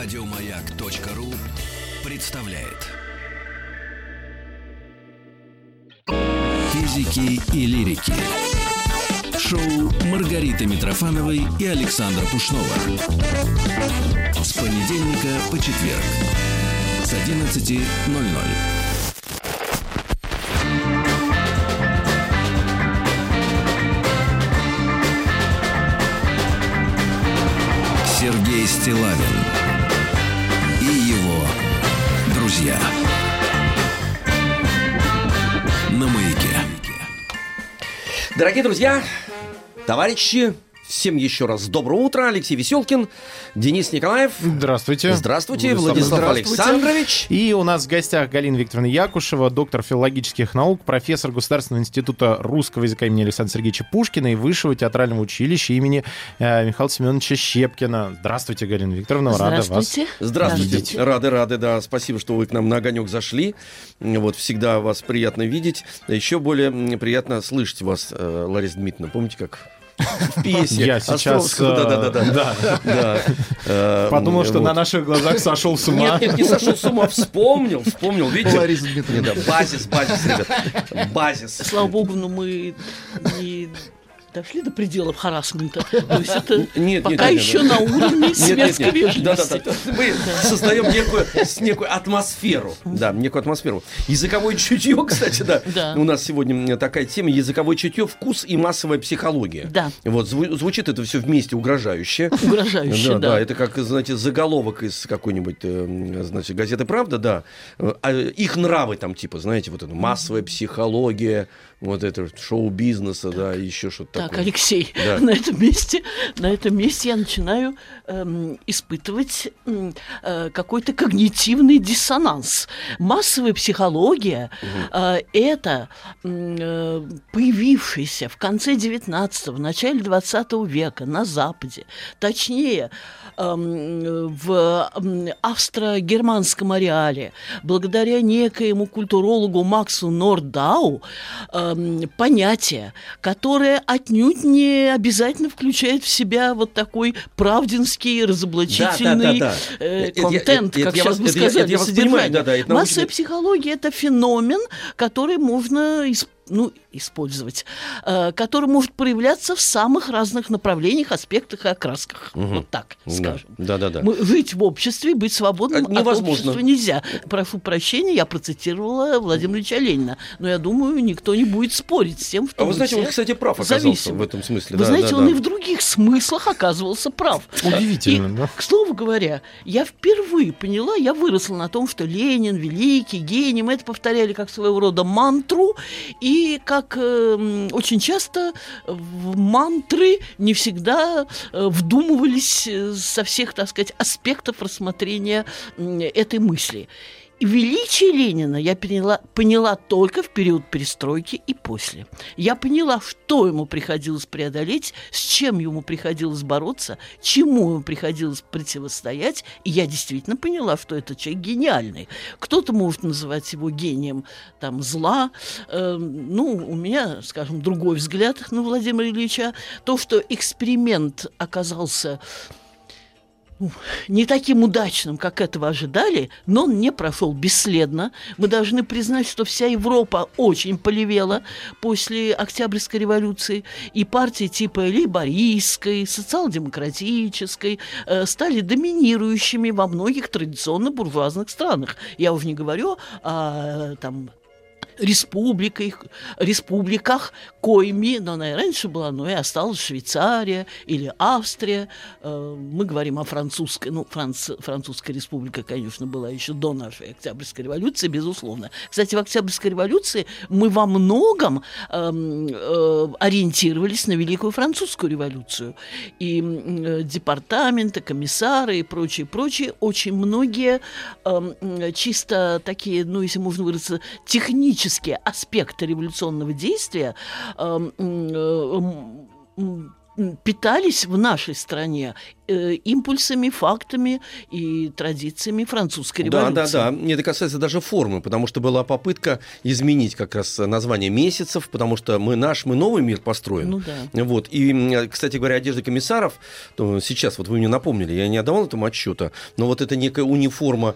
Радиомаяк.ру представляет. Физики и лирики. Шоу Маргариты Митрофановой и Александра Пушнова. С понедельника по четверг. С 11.00. Сергей Стилавин Дорогие друзья, товарищи, всем еще раз доброе утро. Алексей Веселкин, Денис Николаев. Здравствуйте. Здравствуйте, Владислав, Владислав Александрович. И у нас в гостях Галина Викторовна Якушева, доктор филологических наук, профессор Государственного института русского языка имени Александра Сергеевича Пушкина и Высшего театрального училища имени э, Михаила Семеновича Щепкина. Здравствуйте, Галина Викторовна, рада вас. Здравствуйте. Здравствуйте. Рады, рады, да. Спасибо, что вы к нам на огонек зашли. Вот, всегда вас приятно видеть. Еще более приятно слышать вас, э, Лариса Дмитриевна. Помните, как в пьесе Я сейчас Островского? э, Да-да-да. да, Да. Э, подумал, что на наших глазах сошел с ума. Нет, нет, не сошел с ума, вспомнил, вспомнил, видите? Да, базис, базис, ребят, базис. Слава богу, но мы не дошли до пределов харасмента. То есть это Нет, пока нет, еще нет. на уровне светской вежливости. Да, да, да. Мы создаем некую, некую атмосферу. Да, некую атмосферу. Языковое чутье, кстати, да. Да. У нас сегодня такая тема языковое чутье, вкус и массовая психология. Да. Вот зву- звучит это все вместе угрожающе. Угрожающе, да, да. это как, знаете, заголовок из какой-нибудь, э, значит, газеты «Правда», да. А их нравы там, типа, знаете, вот это массовая психология, вот это шоу-бизнеса, да, и еще что-то Так, такое. Алексей, Да. на этом месте, на этом месте я начинаю эм, испытывать э, какой-то когнитивный диссонанс. Массовая психология э, это э, появившаяся в конце 19-го, начале 20 века на Западе, точнее эм, в австро-германском ареале, благодаря некоему культурологу Максу Нордау, эм, понятие, которое отнюдь не обязательно включает в себя вот такой правдинский, разоблачительный да, да. э, Это я- контент, это как я сейчас бы это сказали, это содержание. понимаю, это Массовая психология – это феномен, который можно исп- ну, использовать, э, который может проявляться в самых разных направлениях, аспектах и окрасках. Вот так Да, скажем. да, да, да. Мы- жить в обществе, быть свободным А, невозможно. от общества нельзя. Прошу прощения, я процитировала Владимира Ильича Ленина. Но я думаю, никто не будет спорить с тем, что А вы знаете, он, кстати, прав оказался зависимы. в этом смысле. Вы да, знаете, да, он да. и в других смыслах оказывался прав. Удивительно, И, да? К слову говоря, я впервые поняла, я выросла на том, что Ленин великий, гений. Мы это повторяли как своего рода мантру. И как э, м, очень часто в мантры не всегда э, вдумывались э, со всех, так сказать, аспектов рассмотрения м, этой мысли. Величие Ленина я поняла, поняла только в период перестройки и после. Я поняла, что ему приходилось преодолеть, с чем ему приходилось бороться, чему ему приходилось противостоять. И я действительно поняла, что этот человек гениальный. Кто-то может называть его гением там, зла. Э, ну, у меня, скажем, другой взгляд на Владимира Ильича. То, что эксперимент оказался не таким удачным, как этого ожидали, но он не прошел бесследно. Мы должны признать, что вся Европа очень полевела после Октябрьской революции, и партии типа лейбористской, социал-демократической э, стали доминирующими во многих традиционно буржуазных странах. Я уже не говорю о там республиках, республиках, коими, но она и раньше была, но и осталась Швейцария или Австрия. Э, Мы говорим о французской, ну, Франц, французская республика, конечно, была еще до нашей Октябрьской революции, безусловно. Кстати, в Октябрьской революции мы во многом эм, э, ориентировались на Великую Французскую революцию. И э, департаменты, комиссары и прочие, прочие, очень многие эм, м, чисто такие, ну, если можно выразиться, технические аспекты революционного действия эм, э, м, питались в нашей стране э, импульсами, фактами и традициями французской Да, революции. да, да. Это касается даже формы, потому что была попытка изменить как раз название месяцев, потому что мы наш, мы новый мир построим. Ну да. Вот. И, кстати говоря, одежда комиссаров, то сейчас вот вы мне напомнили, я не отдавал этому отчета, но вот это некая униформа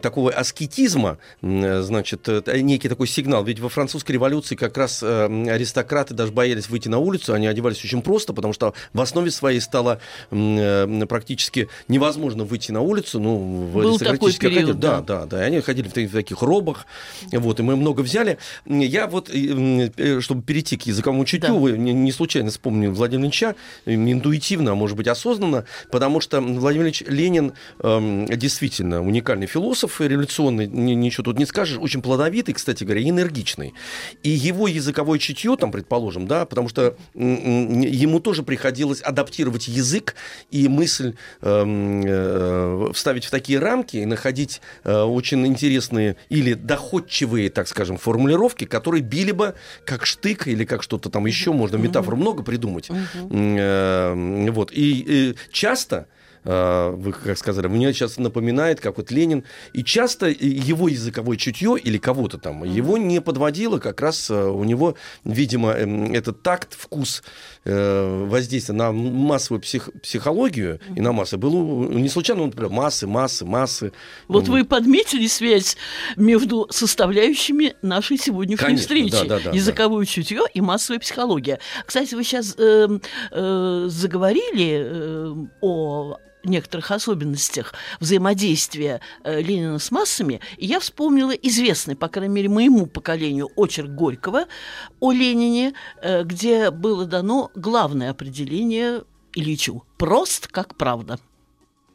такого аскетизма, значит, это некий такой сигнал. Ведь во французской революции как раз э, аристократы даже боялись выйти на улицу, они одевались очень просто, потому что в основе своей э, практически невозможно выйти на улицу, ну, в Был такой период, Аркадии. да. да, да, да. Они ходили в, та- в таких робах, вот, и мы много взяли. Я вот, э, чтобы перейти к языковому чутью, Да. вы не, случайно вспомнили Владимира Ильича, интуитивно, а может быть, осознанно, потому что Владимир Ильич Ленин эм, действительно уникальный философ революционный, ни- ничего тут не скажешь, очень плодовитый, кстати говоря, и энергичный. И его языковое чутье, там, предположим, да, потому что ему тоже приходилось адаптировать язык и мысль эм, э, вставить в такие рамки и находить э, очень интересные или доходчивые, так скажем, формулировки, которые били бы как штык или как что-то там еще, можно метафору много придумать. Э, Вот. И часто вы как сказали, мне сейчас напоминает, как вот Ленин, и часто его языковое чутье или кого-то там, его не подводило, как раз у него, видимо, эм, этот такт, вкус э, воздействия на массовую псих- психологию и на массы был у- не случайно, например, массы, массы, массы. Вот вы подметили связь между составляющими нашей сегодняшней Конечно, встречи. да, да, да, Языковое чутье и массовая психология. Кстати, вы сейчас заговорили э, о некоторых особенностях взаимодействия э, Ленина с массами, и я вспомнила известный, по крайней мере, моему поколению, очерк Горького о Ленине, э, где было дано главное определение Ильичу «прост, как правда».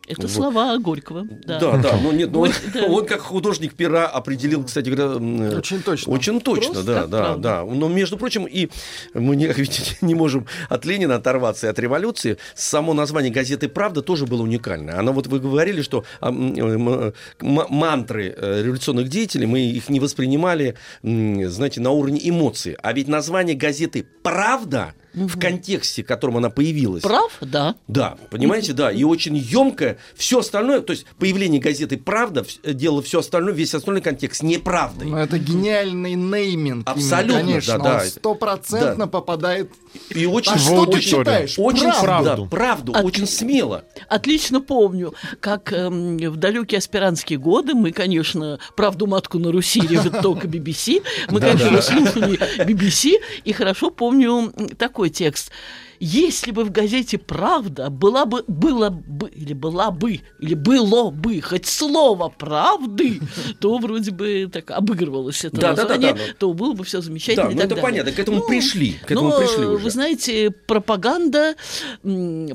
Это Вот. слова Горького. Да, да, но нет, но он, да. он как художник пера определил, кстати говоря, э, Очень точно. Очень точно, Просто да, да, правда. да. Но, между прочим, и мы не, ведь не можем от Ленина оторваться и от революции. Само название газеты «Правда» тоже было уникальное. Оно, вот вы говорили, что а, м, м- мантры э, революционных деятелей, мы их не воспринимали, знаете, на уровне эмоций. А ведь название газеты «Правда» в контексте, в котором она появилась, Прав, да. да, понимаете, да, и очень емкое. Все остальное, то есть появление газеты «Правда» вс- делало все остальное, весь остальной контекст неправдой. Ну, это гениальный нейминг. именно, Абсолютно, конечно. да, да. Стопроцентно попадает... И очень, А что ты читаешь? очень Правду. правду. да, правду, От- очень смело. Отлично помню, как эм, в далекие аспирантские годы мы, конечно, правду матку на Руси режет только BBC. Мы, конечно, слушали BBC, и хорошо помню такой текст. Если бы в газете «Правда» была бы, было бы, или была бы, или было бы хоть слово правды, то вроде бы так обыгрывалось это Да, да, да, название, да, но- то было бы все замечательно Да, ну это далее. понятно, к этому Ну, пришли, к этому но, пришли уже. Вы знаете, пропаганда,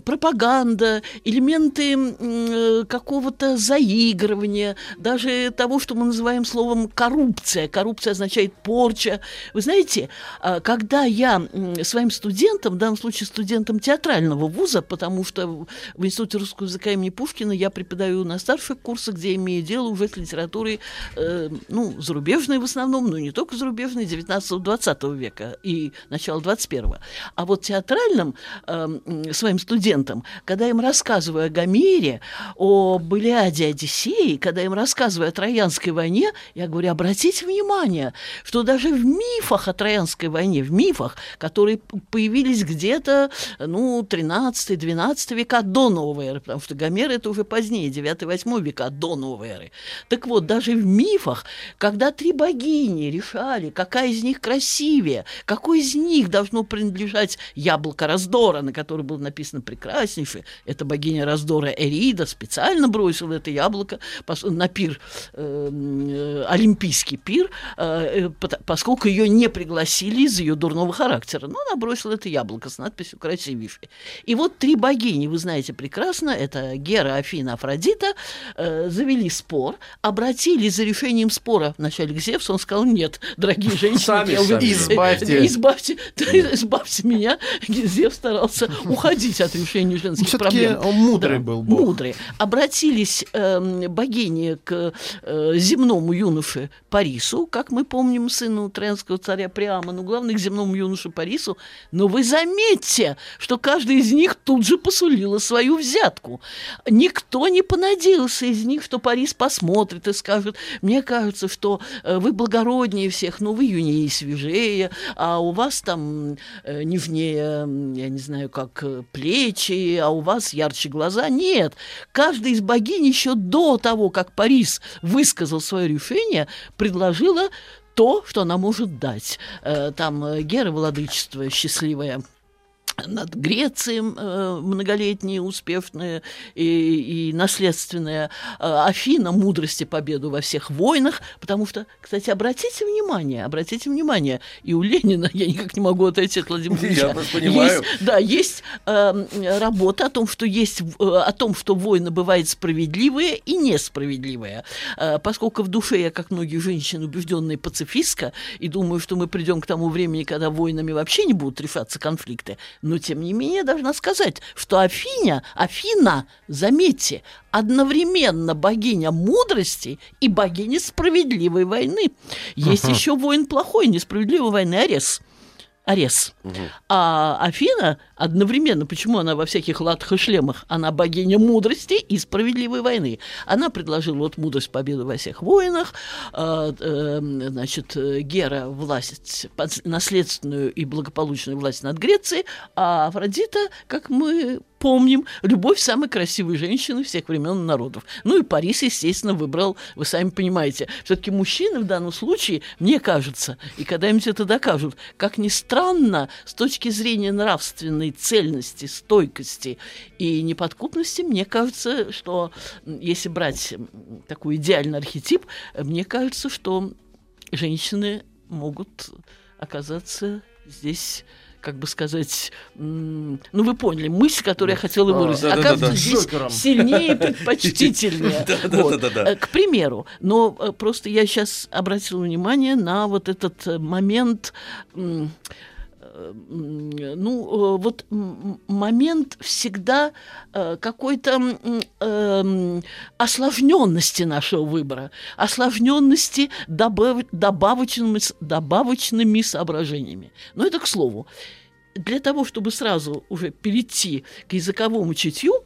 пропаганда, элементы э, какого-то заигрывания, даже того, что мы называем словом коррупция. Коррупция означает порча. Вы знаете, а, когда я своим студентам, в данном случае студентам театрального вуза, потому что в Институте русского языка имени Пушкина я преподаю на старших курсах, где имею дело уже с литературой, э, ну, зарубежной в основном, но не только зарубежной, 19-20 века и начала 21-го. А вот театральным э, своим студентам, когда им рассказываю о Гомере, о Илиаде, Одиссее, когда им рассказываю о Троянской войне, я говорю, обратите внимание, что даже в мифах о Троянской войне, в мифах, которые появились где-то, ну, 13-12 века до новой эры, потому что Гомер это уже позднее, 9-8 века до новой эры. Так вот, даже в мифах, когда три богини решали, какая из них красивее, какой из них должно принадлежать яблоко раздора, на которое было написано прекраснейшее, это богиня раздора Эрида специально бросила это яблоко на пир, э, э, олимпийский пир, э, э, поскольку ее не пригласили из-за ее дурного характера. Но она бросила это яблоко с надписью «красивейшее». И вот три богини, вы знаете прекрасно, это Гера, Афина, Афродита, э, завели спор, обратились за решением спора вначале к Зевсу, он сказал, нет, дорогие женщины, Сами, я сами. Избавьте. избавьте, избавьте меня. Зевс старался уходить от решения женских Все-таки проблем. он мудрый Да, был бог. Мудрый. Обратились эм, богини к э, земному юноше Парису, как мы помним, сыну троянского царя Приама, но главное к земному юноше Парису. Но вы заметьте, Заметьте, что каждый из них тут же посулила свою взятку. Никто не понадеялся из них, что Парис посмотрит и скажет, мне кажется, что э, вы благороднее всех, но вы юнее и свежее, а у вас там э, нежнее, я не знаю, как э, плечи, а у вас ярче глаза. Нет, каждый из богинь еще до того, как Парис высказал свое решение, предложила то, что она может дать. Там Гера владычество счастливое над Грецией э, многолетние, успешные и, и наследственные. Э, Афина мудрости победу во всех войнах, потому что, кстати, обратите внимание, обратите внимание, и у Ленина, я никак не могу отойти от Владимира Ильича, Я просто понимаю. есть, да, есть э, работа о том, что есть, э, о том, что войны бывают справедливые и несправедливые. Э, поскольку в душе я, как многие женщины, убежденная пацифистка, и думаю, что мы придем к тому времени, когда войнами вообще не будут решаться конфликты, но, тем не менее, должна сказать, что Афиня, Афина, заметьте, одновременно богиня мудрости и богиня справедливой войны. Есть еще воин плохой, несправедливой войны, Арес. Арес. А Афина одновременно, почему она во всяких латах и шлемах, она богиня мудрости и справедливой войны. Она предложила вот мудрость победу во всех войнах, э, э, значит, Гера власть, наследственную и благополучную власть над Грецией, а Афродита, как мы помним, любовь самой красивой женщины всех времен и народов. Ну и Парис, естественно, выбрал, вы сами понимаете. Все-таки мужчины в данном случае, мне кажется, и когда-нибудь это докажут, как ни странно, с точки зрения нравственной цельности, стойкости и неподкупности, мне кажется, что если брать такой идеальный архетип, мне кажется, что женщины могут оказаться здесь как бы сказать, ну вы поняли, мысль, которую я хотела А, выразить, да-да-да-да. оказывается здесь Джокером. сильнее и предпочтительнее. Вот. К примеру, но э, просто я сейчас обратила внимание на вот этот э, момент, ну, э, вот момент всегда э, какой-то эм, осложненности нашего выбора, осложненности добав- добавочными, добавочными соображениями. Но это к слову. Для того, чтобы сразу уже перейти к языковому чутью,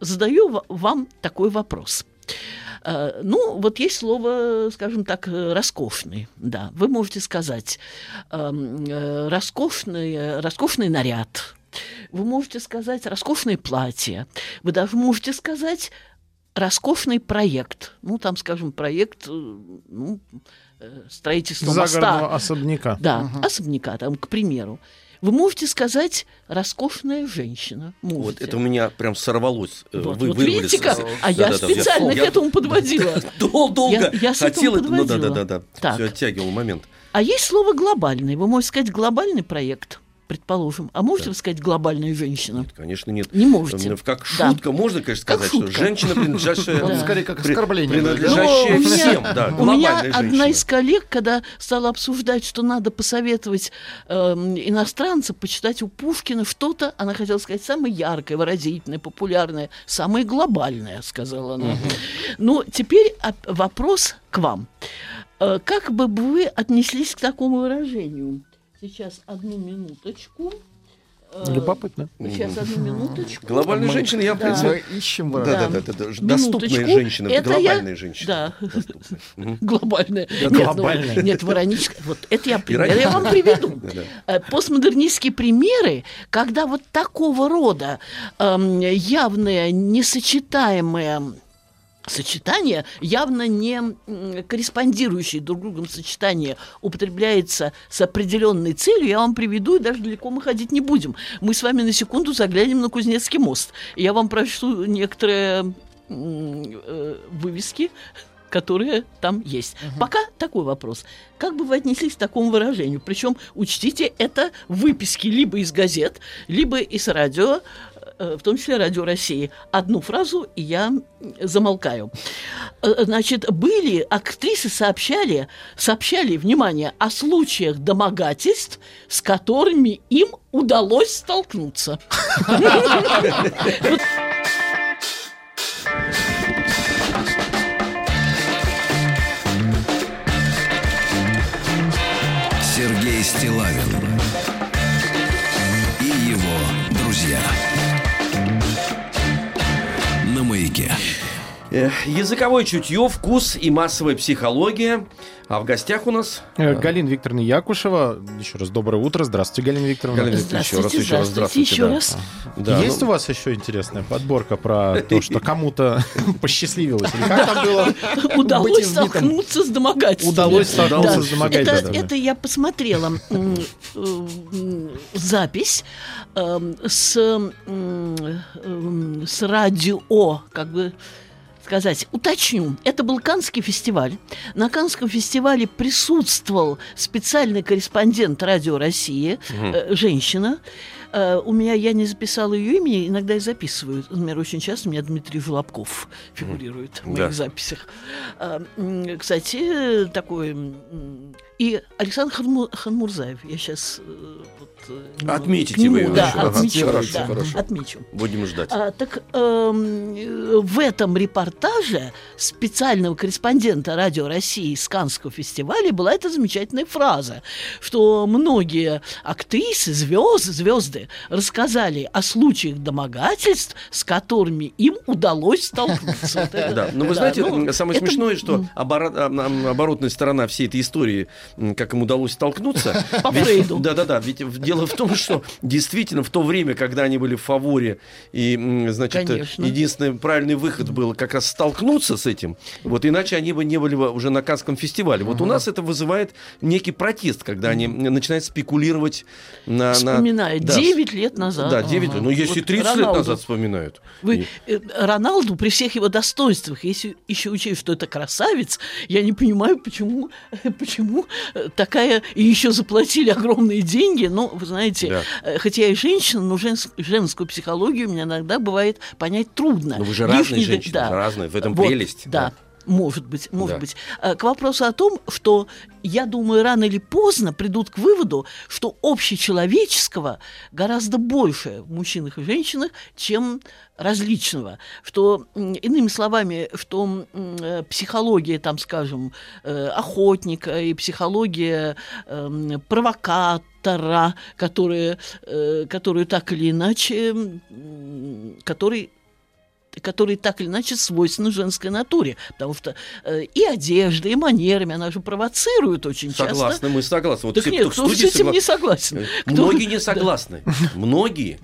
задаю ва- вам такой вопрос. Э, Ну, вот есть слово, скажем так, э, роскошный. Да, вы можете сказать эм, э, роскошный, роскошный наряд. Вы можете сказать роскошное платье. Вы даже можете сказать роскошный проект. Ну, там, скажем, проект ну, строительства моста. Особняка. Да, особняка, там, к примеру. Вы можете сказать роскошная женщина. Вот Можете. это у меня прям сорвалось. э, Вот, вы вот видите как? А я Да-да-да, специально я- к этому подводила. Дол- Долго Я- я хотел этому это, ну да, подводила. да, да, да. Так. Все оттягивал момент. А есть слово глобальный. Вы можете сказать глобальный проект, предположим. А можете вы сказать глобальная женщина? Конечно, нет. Не можете. Как Да. шутка можно, конечно, Как сказать, что шутка. женщина, принадлежащая... Да. скорее как оскорбление. да? принадлежащая Ну, всем, да, У меня одна из коллег, когда стала обсуждать, что надо посоветовать эм, иностранцам почитать у Пушкина что-то, она хотела сказать самое яркое, выразительное, популярное, самое глобальное, сказала она. Ну, теперь вопрос к вам. Э, Как бы вы отнеслись к такому выражению? Сейчас одну минуточку. Э, Любопытно. Сейчас одну минуточку. Глобальная Мы- женщина, я, в Да. принципе... Мы ищем Да, да, да, да, да, доступная Минуточку. женщина, Это я- глобальная женщина. Да. Доступная. Мгм. Глобальная. нет, глобальная. ну, нет, Вороничка. Вот это я пример. Я вам приведу. Э, Постмодернистские примеры, когда вот такого рода эм, явные, сочетания, явно не корреспондирующие друг другом сочетания, употребляется с определенной целью, я вам приведу, и даже далеко мы ходить не будем. Мы с вами на секунду заглянем на Кузнецкий мост. Я вам прочту некоторые э, вывески, которые там есть. Пока такой вопрос. Как бы вы отнеслись к такому выражению? Причем, учтите, это выписки либо из газет, либо из радио, в том числе Радио России. Одну фразу, и я замолкаю. Э, Значит, были, актрисы сообщали, сообщали, внимание, о случаях домогательств, с которыми им удалось столкнуться. Сергей Стилавин Yeah. Языковое чутье, вкус и массовая психология. А в гостях у нас... Э, Галина Викторовна Якушева. Еще раз доброе утро. Здравствуйте, Галина Викторовна. Галина Викторовна, еще раз, Здравствуйте, еще раз, здравствуйте, еще да. раз. Да, Есть ну, у вас еще интересная подборка про то, что кому-то посчастливилось? Или как там было? Удалось столкнуться с домогательством. Удалось столкнуться с домогательством. Это, я посмотрела м, запись эм, с радио, как бы сказать, уточню. Это был Каннский фестиваль. На Каннском фестивале присутствовал специальный корреспондент Радио России, э, женщина. Э, у меня, я не записала ее имени, иногда я записываю. Например, очень часто у меня Дмитрий Жолобков фигурирует в моих Да. записях. М, Кстати, такой... И Александр Ханму- Ханмурзаев. Я сейчас... Отметите вы его Да, еще. Ага, отмечу. хорошо, да, хорошо. отмечу. Будем ждать. А, так э, в этом репортаже специального корреспондента Радио России с Каннского фестиваля была эта замечательная фраза, что многие актрисы, звезды, звезды рассказали о случаях домогательств, с которыми им удалось столкнуться. Вот Да, но вы знаете, ну, самое смешное, что оборотная сторона всей этой истории, как им удалось столкнуться. По Фрейду. Да-да-да, ведь дело в том, что действительно в то время, когда они были в фаворе, и, значит, Конечно. единственный правильный выход был как раз столкнуться с этим, вот иначе они бы не были бы уже на Канском фестивале. Вот у нас это вызывает некий протест, когда они начинают спекулировать на... на- Вспоминает да, 9 лет назад. Да, 9 лет. Ну, если Вот 30 лет Роналду. назад вспоминают. Вы, э, Роналду при всех его достоинствах, если еще учесть, что это красавец, я не понимаю, почему, почему такая... И еще заплатили огромные деньги. Ну, вы знаете, Да. э, хотя я и женщина, но женс- женскую психологию мне иногда бывает понять трудно. Но вы же разные Лишний- женщины, да. разные, в этом Вот, прелесть. Да. Может быть, может Да. быть. Э, К вопросу о том, что я думаю, рано или поздно придут к выводу, что общечеловеческого гораздо больше в мужчинах и женщинах, чем различного. Что, иными словами, что э, психология, там, скажем, э, охотника и психология эм, провокатора, которые, которую так или иначе, который которые так или иначе свойственны женской натуре. Потому что э, и одежда, и манерами, она же провоцирует очень часто. Согласны, мы согласны. Вот Так все, нет, кто кто с этим согла- не согласен? Кто- Многие не Да. согласны. Многие.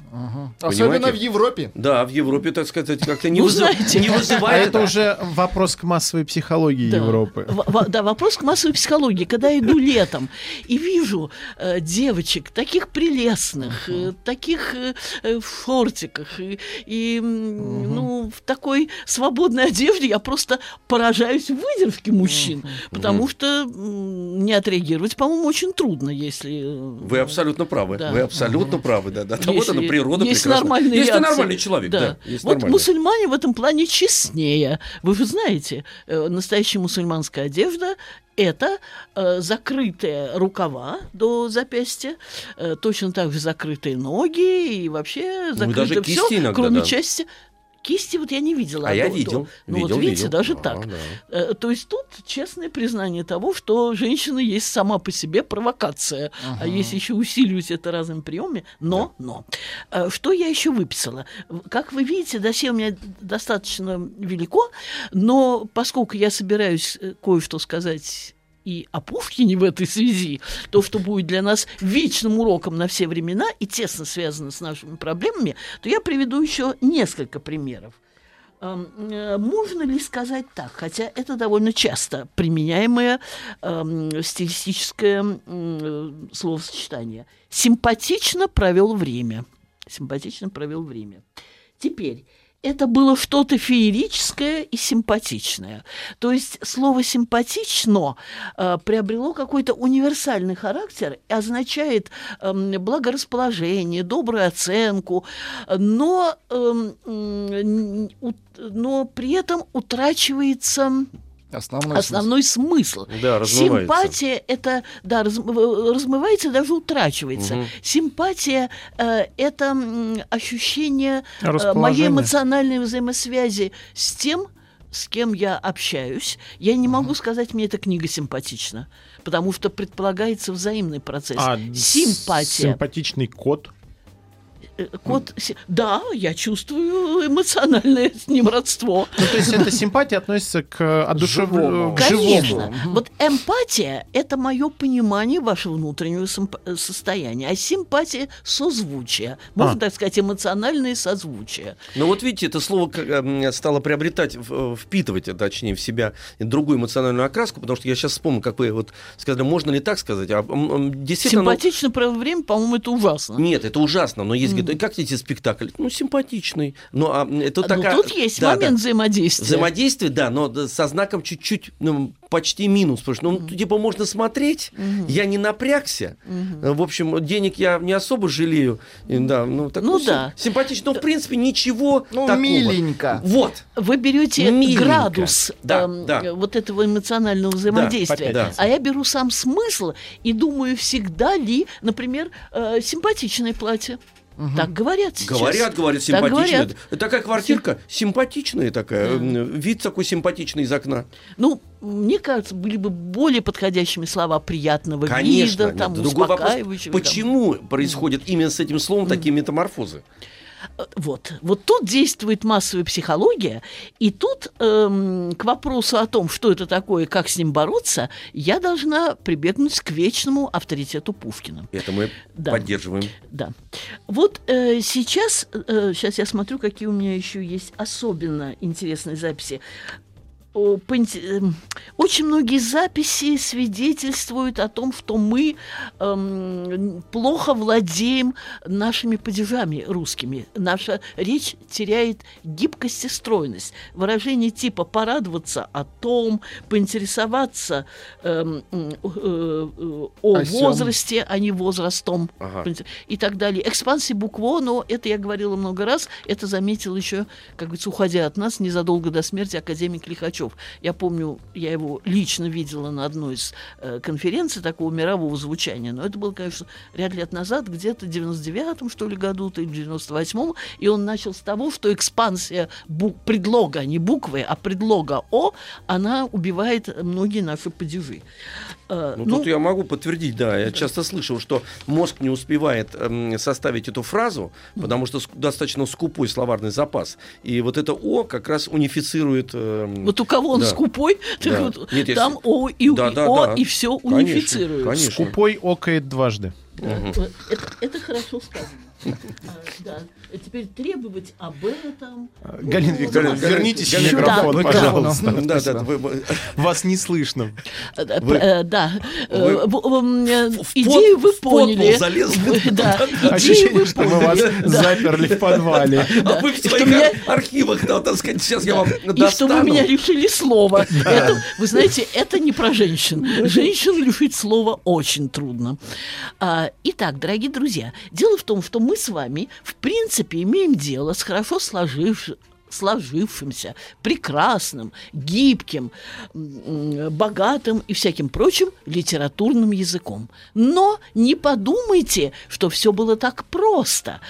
Особенно Понимаете? в Европе. Да, в Европе, так сказать, как-то не, Ну, вызыв- знаете. не А вызывает. это уже вопрос к массовой психологии Да. Европы. В- да, вопрос к массовой психологии. Когда я иду летом и вижу э, девочек таких прелестных, э, таких э, э, в шортиках и, и, м, ну, в такой свободной одежде, я просто поражаюсь выдержке мужчин. Потому что м, не отреагировать, по-моему, очень трудно, если... э, Вы абсолютно правы. Да. Вы абсолютно правы. Да, да. Да, вот Если она природа есть прекрасна. нормальные Если реакции. нормальный человек, да. есть вот нормальный. мусульмане в этом плане честнее. Вы же знаете, э, настоящая мусульманская одежда это э, закрытые рукава до запястья, э, точно так же закрытые ноги и вообще Ну, закрыто даже все, иногда, кроме да. части. Кисти вот я не видела. А я до- видел. Ну видел, вот видите, видел. даже А, так. да. Э, То есть тут честное признание того, что женщина есть сама по себе провокация, а если еще усиливать это разными приемами, но, но. Э, Что я еще выписала? Как вы видите, досье у меня достаточно велико, но поскольку я собираюсь э, кое-что сказать и о Пушкине в этой связи, то, что будет для нас вечным уроком на все времена и тесно связано с нашими проблемами, то я приведу еще несколько примеров. Эм, э, Можно ли сказать так, хотя это довольно часто применяемое эм, стилистическое э, словосочетание. Симпатично провел время. Симпатично провел время. Теперь, это было что-то феерическое и симпатичное. То есть слово «симпатично» э, приобрело какой-то универсальный характер и означает эм, благорасположение, добрую оценку, но, у- но при этом утрачивается Основной, основной смысл. Да, размывается. Симпатия это да раз- в- размывается, даже утрачивается. Мгм. Симпатия э, это ощущение э, моей эмоциональной взаимосвязи с тем, с кем я общаюсь. Я не могу сказать, мне эта книга симпатична, потому что предполагается взаимный процесс. А Симпатия. симпатичный кот. Э, кот... Да, я чувствую эмоциональное с ним родство. Ну, то есть эта симпатия относится к. Живому. к живому. Конечно. Вот эмпатия – это мое понимание вашего внутреннего э, состояния, а симпатия – созвучие. Можно А. так сказать, эмоциональные созвучия. Ну вот видите, это слово стало приобретать, э, впитывать, э, точнее, в себя другую эмоциональную окраску, потому что я сейчас вспомнил, как вы вот сказали, можно ли так сказать, а действительно... ну, Симпатично проводить время, по-моему, это ужасно. Нет, это ужасно, но есть, говорят, как эти спектакль? Ну, симпатичный. Ну, а это Ну, такая... тут есть Да, момент да. взаимодействия. Взаимодействие, да, но со знаком чуть-чуть, ну, почти минус. Потому что, ну, типа, можно смотреть, я не напрягся. Э, В общем, денег я не особо жалею. И, да, ну, так, Ну сим- да. Симпатично. Но, в принципе, ничего Ну, такого. миленько. Вот. Вы берете Миленько. градус Да, эм, да. вот этого эмоционального взаимодействия, да. а я беру сам смысл и думаю, всегда ли, например, э, симпатичное платье. Так говорят сейчас. Говорят, говорят, Так симпатичная. говорят. Такая квартирка симпатичная такая. м, Вид такой симпатичный из окна. Ну, мне кажется, были бы более подходящими слова приятного Конечно. вида, нет, там, другой вопрос, успокаивающего. там. почему происходят именно с этим словом такие метаморфозы? Э, Вот. Вот тут действует массовая психология, и тут эм, к вопросу о том, что это такое и как с ним бороться, я должна прибегнуть к вечному авторитету Пушкина. Это мы Да. поддерживаем. Да. Вот э, сейчас, э, сейчас я смотрю, какие у меня еще есть особенно интересные записи. Очень многие записи свидетельствуют о том, что мы эм, плохо владеем нашими падежами русскими. Наша речь теряет гибкость и стройность. Выражение типа «порадоваться о том», «поинтересоваться эм, э, э, о сём. возрасте, а не возрастом» Ага. и так далее. Экспансия букво, но это я говорила много раз, это заметил еще, как говорится, уходя от нас незадолго до смерти академик Лихачев. Я помню, я его лично видела на одной из э, конференций такого мирового звучания, но это было, конечно, ряд лет назад, где-то в 99-м, что ли, году, то или в 98-м, и он начал с того, что экспансия предлога, не буквы, а предлога «о», она убивает многие наши падежи. Э, Ну, тут я могу подтвердить, да. Я часто слышал, что мозг не успевает эм, составить эту фразу, потому что ск- достаточно скупой словарный запас. И вот это «о» как раз унифицирует... эм, Вот у кого он да. скупой, так Да. вот Нет, если- там О и, Да, да, О, да. и все Конечно, унифицирует. конечно. Скупой окает дважды. Это, это хорошо сказано. А, да. А Теперь требовать об этом. Галина Ну, Викторовна, вернитесь в Галина- микрофон, Да. пожалуйста. Да, да, Спасибо. вы- Вас не слышно. Вы- да. Вы в- в- в Идею вы поняли. залезли. Вы- Да. Идею Ощущение, вы что мы вас. Да. заперли в подвале. А вы в своих архивах, да, так сказать, сейчас я вам И что вы достану. меня лишили слова. Это, вы знаете, это не про женщин. Женщин лишить слова очень трудно. А, итак, дорогие друзья, дело в том, что мы с вами, в принципе, имеем дело с хорошо сложившимся сложившимся, прекрасным, гибким, богатым и всяким прочим литературным языком. Но не подумайте, что все было так просто.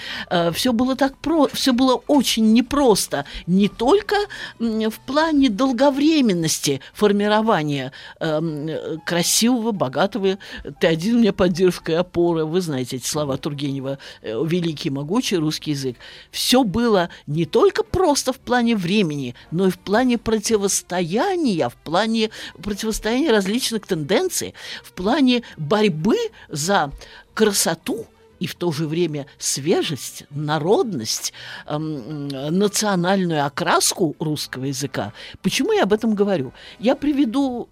все было так про, все было очень непросто. Не только в плане долговременности формирования э, красивого, богатого. Ты один мне поддержка и опора. Вы знаете эти слова Тургенева. э, Великий, могучий русский язык. Все было не только просто в плане времени, но и в плане противостояния, в плане противостояния различных тенденций, в плане борьбы за красоту и в то же время свежесть, народность, эм, национальную окраску русского языка. Почему я об этом говорю? Я приведу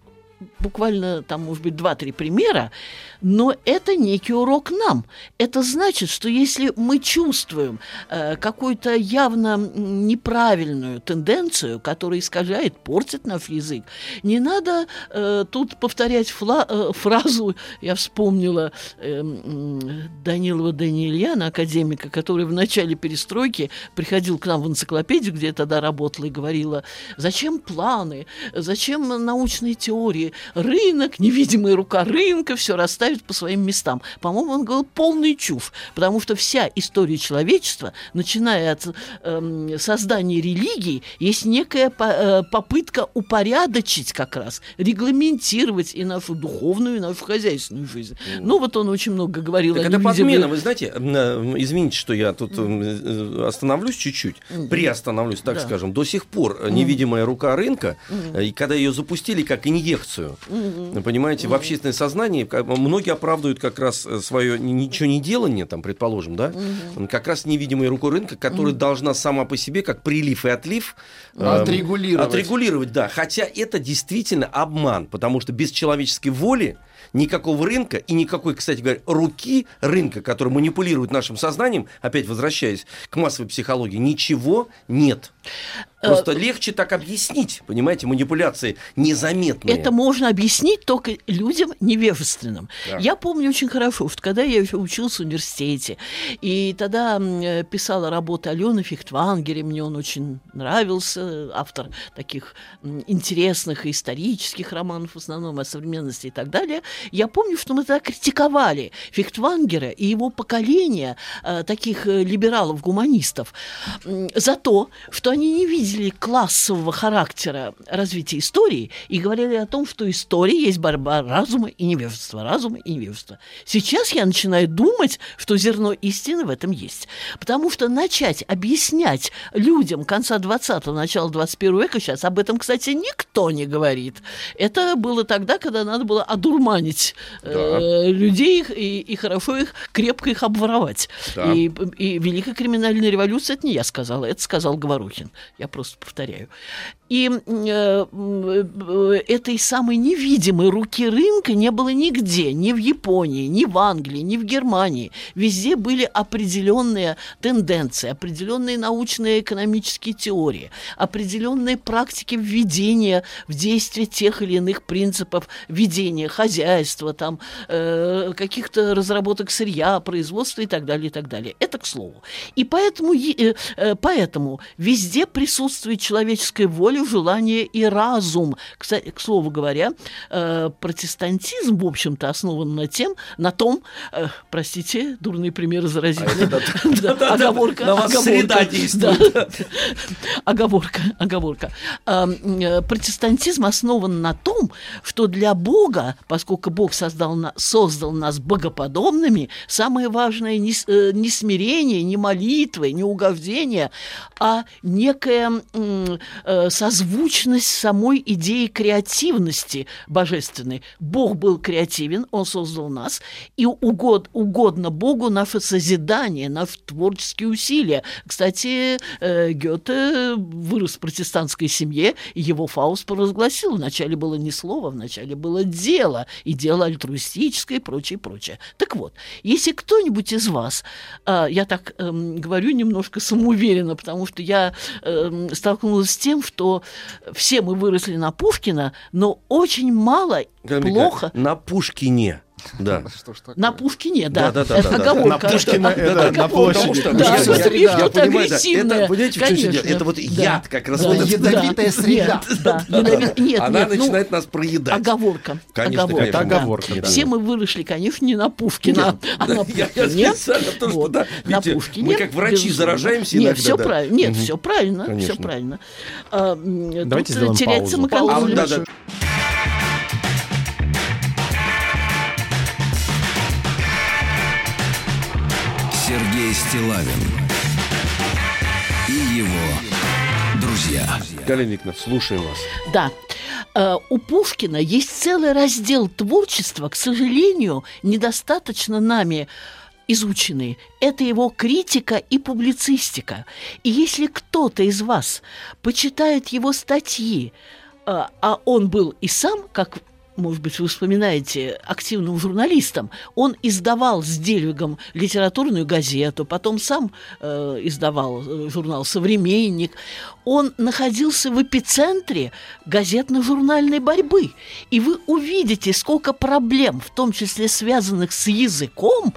буквально там, может быть, два-три примера, но это некий урок нам. Это значит, что если мы чувствуем э, какую-то явно неправильную тенденцию, которая искажает, портит наш язык, не надо э, тут повторять фла- э, фразу, я вспомнила э, м, Данилова Даниильяна, академика, который в начале перестройки приходил к нам в энциклопедию, где я тогда работала, и говорила, зачем планы, зачем научные теории, рынок, невидимая рука рынка все расставит по своим местам. По-моему, он говорил полный чушь, потому что вся история человечества, начиная от эм, создания религии, есть некая по- э, попытка упорядочить как раз, регламентировать и нашу духовную, и нашу хозяйственную жизнь. Ну, вот он очень много говорил Так о это подмена, вы знаете, э, извините, что я тут э, остановлюсь чуть-чуть, приостановлюсь, так Да. скажем. До сих пор э, невидимая рука рынка, э, и когда ее запустили как инъекцию, вы понимаете, в общественное сознание, многие оправдывают как раз свое ничего не делание, там, предположим, да, как раз невидимой рукой рынка, которая должна сама по себе, как прилив и отлив, эм, Отрегулировать. Отрегулировать, да. Хотя это действительно обман, потому что без человеческой воли никакого рынка и никакой, кстати говоря, руки рынка, который манипулирует нашим сознанием, опять возвращаясь к массовой психологии, ничего нет. Просто легче так объяснить, понимаете, манипуляции незаметные. Это можно объяснить только людям невежественным. Да. Я помню очень хорошо, что когда я еще учился в университете, и тогда э, писала работы Алены Фихтвангере, мне он очень нравился, автор таких интересных и исторических романов, в основном о современности и так далее, я помню, что мы тогда критиковали Фихтвангера и его поколение э, таких э, либералов-гуманистов за то, что они не видели классового характера развития истории и говорили о том, что история есть борьба разума и невежества, разума и невежества. Сейчас я начинаю думать, что зерно истины в этом есть. Потому что начать объяснять людям конца 20-го, начала 21 века, сейчас об этом, кстати, никто не говорит. Это было тогда, когда надо было одурманить э, людей их и, и хорошо их, крепко их обворовать. Да. И, и Великая криминальная революция, это не я сказала, это сказал Говорухин. Я просто повторяю. И э, э, этой самой невидимой руки рынка не было нигде, ни в Японии, ни в Англии, ни в Германии. Везде были определенные тенденции, определенные научные экономические теории, определенные практики введения в действие тех или иных принципов ведения хозяйства, там, э, каких-то разработок сырья, производства и так далее, и так далее. Это к слову. И поэтому, э, э, поэтому везде присутствует человеческая воля, желание и разум. Кстати, к слову говоря, э, протестантизм, в общем-то, основан на тем, на том, э, простите, дурные примеры заразительные. Оговорка. Оговорка. Оговорка, э, Протестантизм основан на том, что для Бога, поскольку Бог создал, создал нас богоподобными, самое важное не, э, не смирение, не молитвы, не угождение, а некая м, э, созвучность самой идеи креативности божественной. Бог был креативен, Он создал нас, и угод, угодно Богу наше созидание, наши творческие усилия. Кстати, э, Гёте вырос в протестантской семье, и его Фауст провозгласил. Вначале было не слово, вначале было дело, и дело альтруистическое, и прочее, прочее. Так вот, если кто-нибудь из вас, а, я так эм, говорю немножко самоуверенно, потому что я эм, столкнулась с тем, что все мы выросли на Пушкина, но очень мало, Камиль плохо... На Пушкине. Да. Что ж такое? На Пушкине, да. Да-да-да, это да-да. оговорка. На Пушкина Это это на площади. Потому что Да, это понимаю, да. агрессивное. Это, понимаете, в чем дело? Это вот Да. яд как раз. Да. Ядовитая среда. Нет, да. Она нет, ну, начинает нас проедать. Оговорка. Конечно, оговорка, конечно. да. Оговорка, да. Все мы выросли, конечно, не на Пушкина, а на Пушкине. На Пушкине. мы как врачи заражаемся Нет, все да. правильно. Нет, все правильно. Все правильно. А, Давайте сделаем теряется паузу. Стилавин и его друзья. Галина Викторовна, слушаем вас. Да. Э, У Пушкина есть целый раздел творчества, к сожалению, недостаточно нами изученный. Это его критика и публицистика. И если кто-то из вас почитает его статьи, э, а он был и сам, как может быть, вы вспоминаете, активным журналистом. Он издавал с Дельвигом литературную газету, потом сам э, издавал э, журнал «Современник». Он находился в эпицентре газетно-журнальной борьбы. И вы увидите, сколько проблем, в том числе связанных с языком,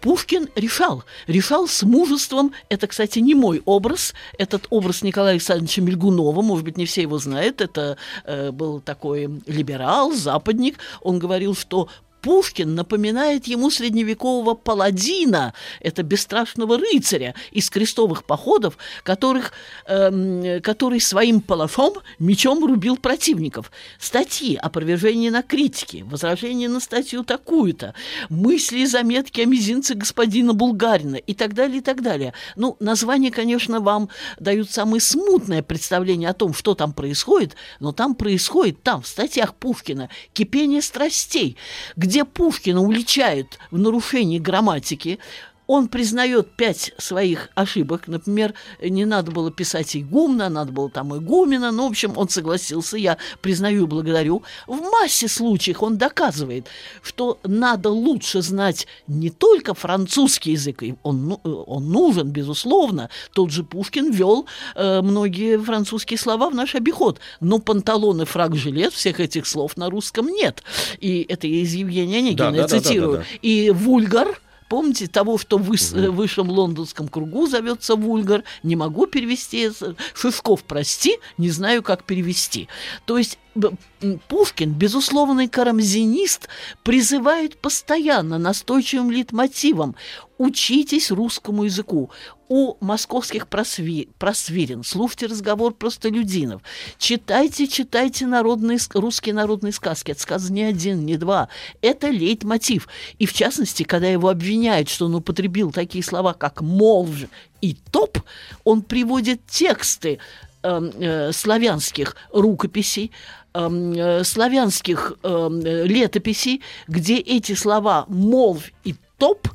Пушкин решал. Решал с мужеством. Это, кстати, не мой образ. Этот образ Николая Александровича Мельгунова. Может быть, не все его знают. Это э, был такой либерал, западник. Он говорил, что Пушкин напоминает ему средневекового паладина, это бесстрашного рыцаря из крестовых походов, которых, эм, который своим палашом мечом рубил противников. Статьи, опровержение на критике, возражение на статью такую-то, мысли и заметки о мизинце господина Булгарина и так далее, и так далее. Ну, названия, конечно, вам дают самое смутное представление о том, что там происходит, но там происходит, там, в статьях Пушкина, кипение страстей, где Пушкина уличают в нарушении грамматики, он признает пять своих ошибок. Например, не надо было писать игумна, надо было там игумена. Ну, в общем, он согласился, я признаю и благодарю. В массе случаев он доказывает, что надо лучше знать не только французский язык, и он, ну, он нужен, безусловно. Тот же Пушкин ввел э, многие французские слова в наш обиход. Но панталоны, фраг, жилет, всех этих слов на русском нет. И это я из Евгения Онегина, Да, да, да, да, цитирую. да, да. И вульгар, Помните того, что в выс- высшем лондонском кругу зовется вульгар? Не могу перевести. Шишков, прости, не знаю, как перевести. То есть Пушкин, безусловный карамзинист, призывает постоянно настойчивым литмотивом учитесь русскому языку. У московских просви... просвирен, слушайте разговор простолюдинов, читайте, читайте народные, ск- русские народные сказки. Это сказано не один, не два. Это лейтмотив. И в частности, когда его обвиняют, что он употребил такие слова, как «молвь» и «топ», он приводит тексты славянских рукописей, эм, э, славянских эм, э, летописей, где эти слова «молвь» и «топ»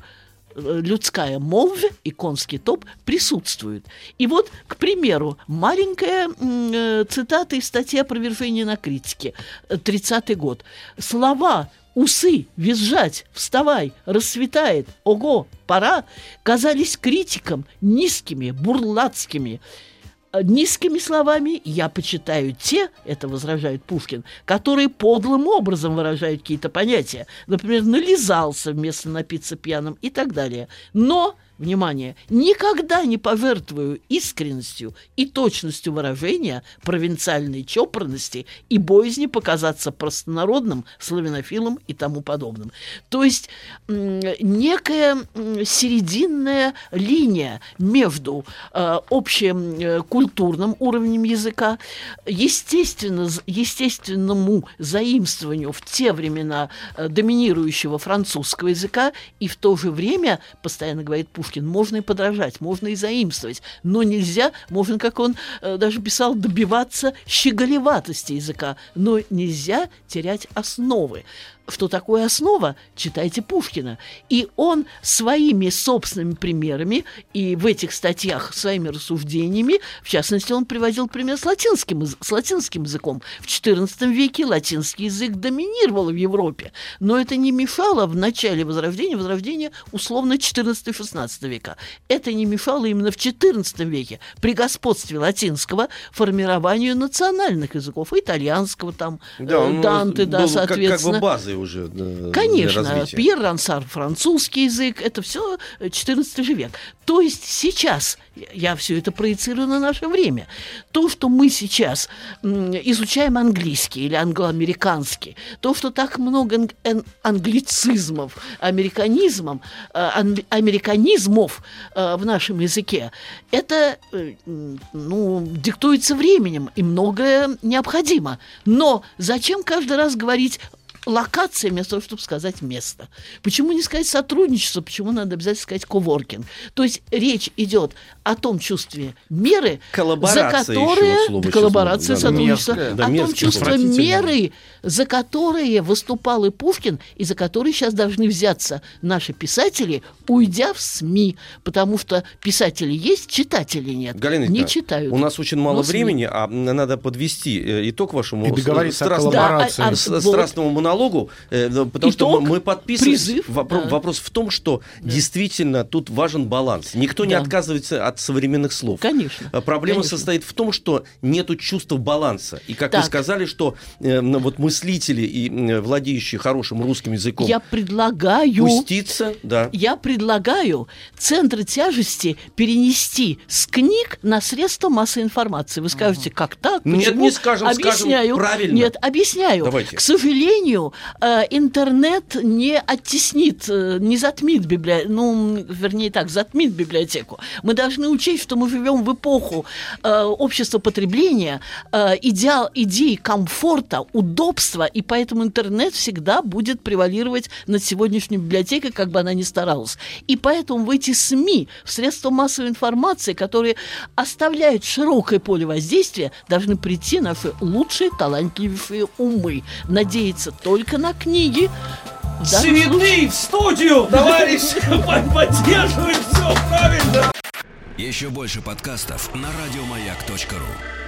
э, людская молвь и конский топ присутствуют. И вот, к примеру, маленькая э, цитата из статьи «Опровержение на критике», э, 30-й год. Слова «усы», «визжать», «вставай», «расцветает», «ого», «пора» казались критикам низкими, бурлацкими, Э, Низкими словами я почитаю те, это возражает Пушкин, которые подлым образом выражают какие-то понятия. Например, нализался вместо напиться пьяным и так далее. Но, внимание, никогда не пожертвую искренностью и точностью выражения провинциальной чопорности и боязни показаться простонародным, славянофилом и тому подобным. То есть некая серединная линия между э, общим э, культурным уровнем языка, естественно, естественному заимствованию в те времена э, доминирующего французского языка, и в то же время, постоянно говорит Пушкин, можно и подражать, можно и заимствовать, но нельзя, можно, как он э, даже писал, добиваться щеголеватости языка, но нельзя терять основы. Что такое основа? Читайте Пушкина. И он своими собственными примерами и в этих статьях своими рассуждениями, в частности, он приводил пример с латинским, с латинским языком. В XIV веке латинский язык доминировал в Европе, но это не мешало в начале Возрождения, Возрождения условно 14-16 века. Это не мешало именно в XIV веке при господстве латинского формированию национальных языков, итальянского там, Да, э, он Данте, да, был как- соответственно. Как, бы базой уже э, для Конечно, развития. Пьер Рансар французский язык, это все 14 же век. То есть сейчас, я все это проецирую на наше время, то, что мы сейчас изучаем английский или англоамериканский, то, что так много ан- ан- англицизмов, э, ан- американизмов э, в нашем языке, это ну, диктуется временем, и многое необходимо. Но зачем каждый раз говорить локация вместо того, чтобы сказать место. Почему не сказать сотрудничество, почему надо обязательно сказать коворкинг? То есть речь идет о том чувстве меры, за которые... слово коллаборация. Да, сотрудничество. мерзкое. Да, о том чувстве меры, за которые выступал и Пушкин, и за которые сейчас должны взяться наши писатели, уйдя в СМИ. Потому что писатели есть, читателей нет. Галина не читают. У нас очень мало СМИ. времени, а надо подвести э, итог вашему И договориться о страстному, коллаборации. Да, а- а с- вот- страстному монологу. Диалогу, э, потому что Итог, мы- мы подписываемся. призыв, Вопро- да. Вопрос в том, что действительно тут важен баланс. Никто не Да. отказывается от современных слов. Конечно, А Проблема конечно. состоит в том, что нету чувства баланса. И как вы Так. сказали, что э, вот мыслители и э, владеющие хорошим русским языком Я предлагаю... пуститься, да. Я предлагаю центр тяжести перенести с книг на средства массовой информации. Вы скажете, как так? Нет, Почему? не скажем, скажем объясняю. правильно. Нет, объясняю. Давайте. К сожалению, э, интернет не оттеснит, э, не затмит библиотеку, ну, вернее так, затмит библиотеку. Мы должны учесть, что мы живем в эпоху э, общества потребления, идеал, идей комфорта, удобства, и поэтому интернет всегда будет превалировать над сегодняшней библиотекой, как бы она ни старалась. И поэтому в эти СМИ, в средства массовой информации, которые оставляют широкое поле воздействия, должны прийти наши лучшие, талантливейшие умы. Надеяться только на книги. Цветы в студию, товарищи! Поддерживаем все правильно! Еще больше подкастов на радиомаяк.ру.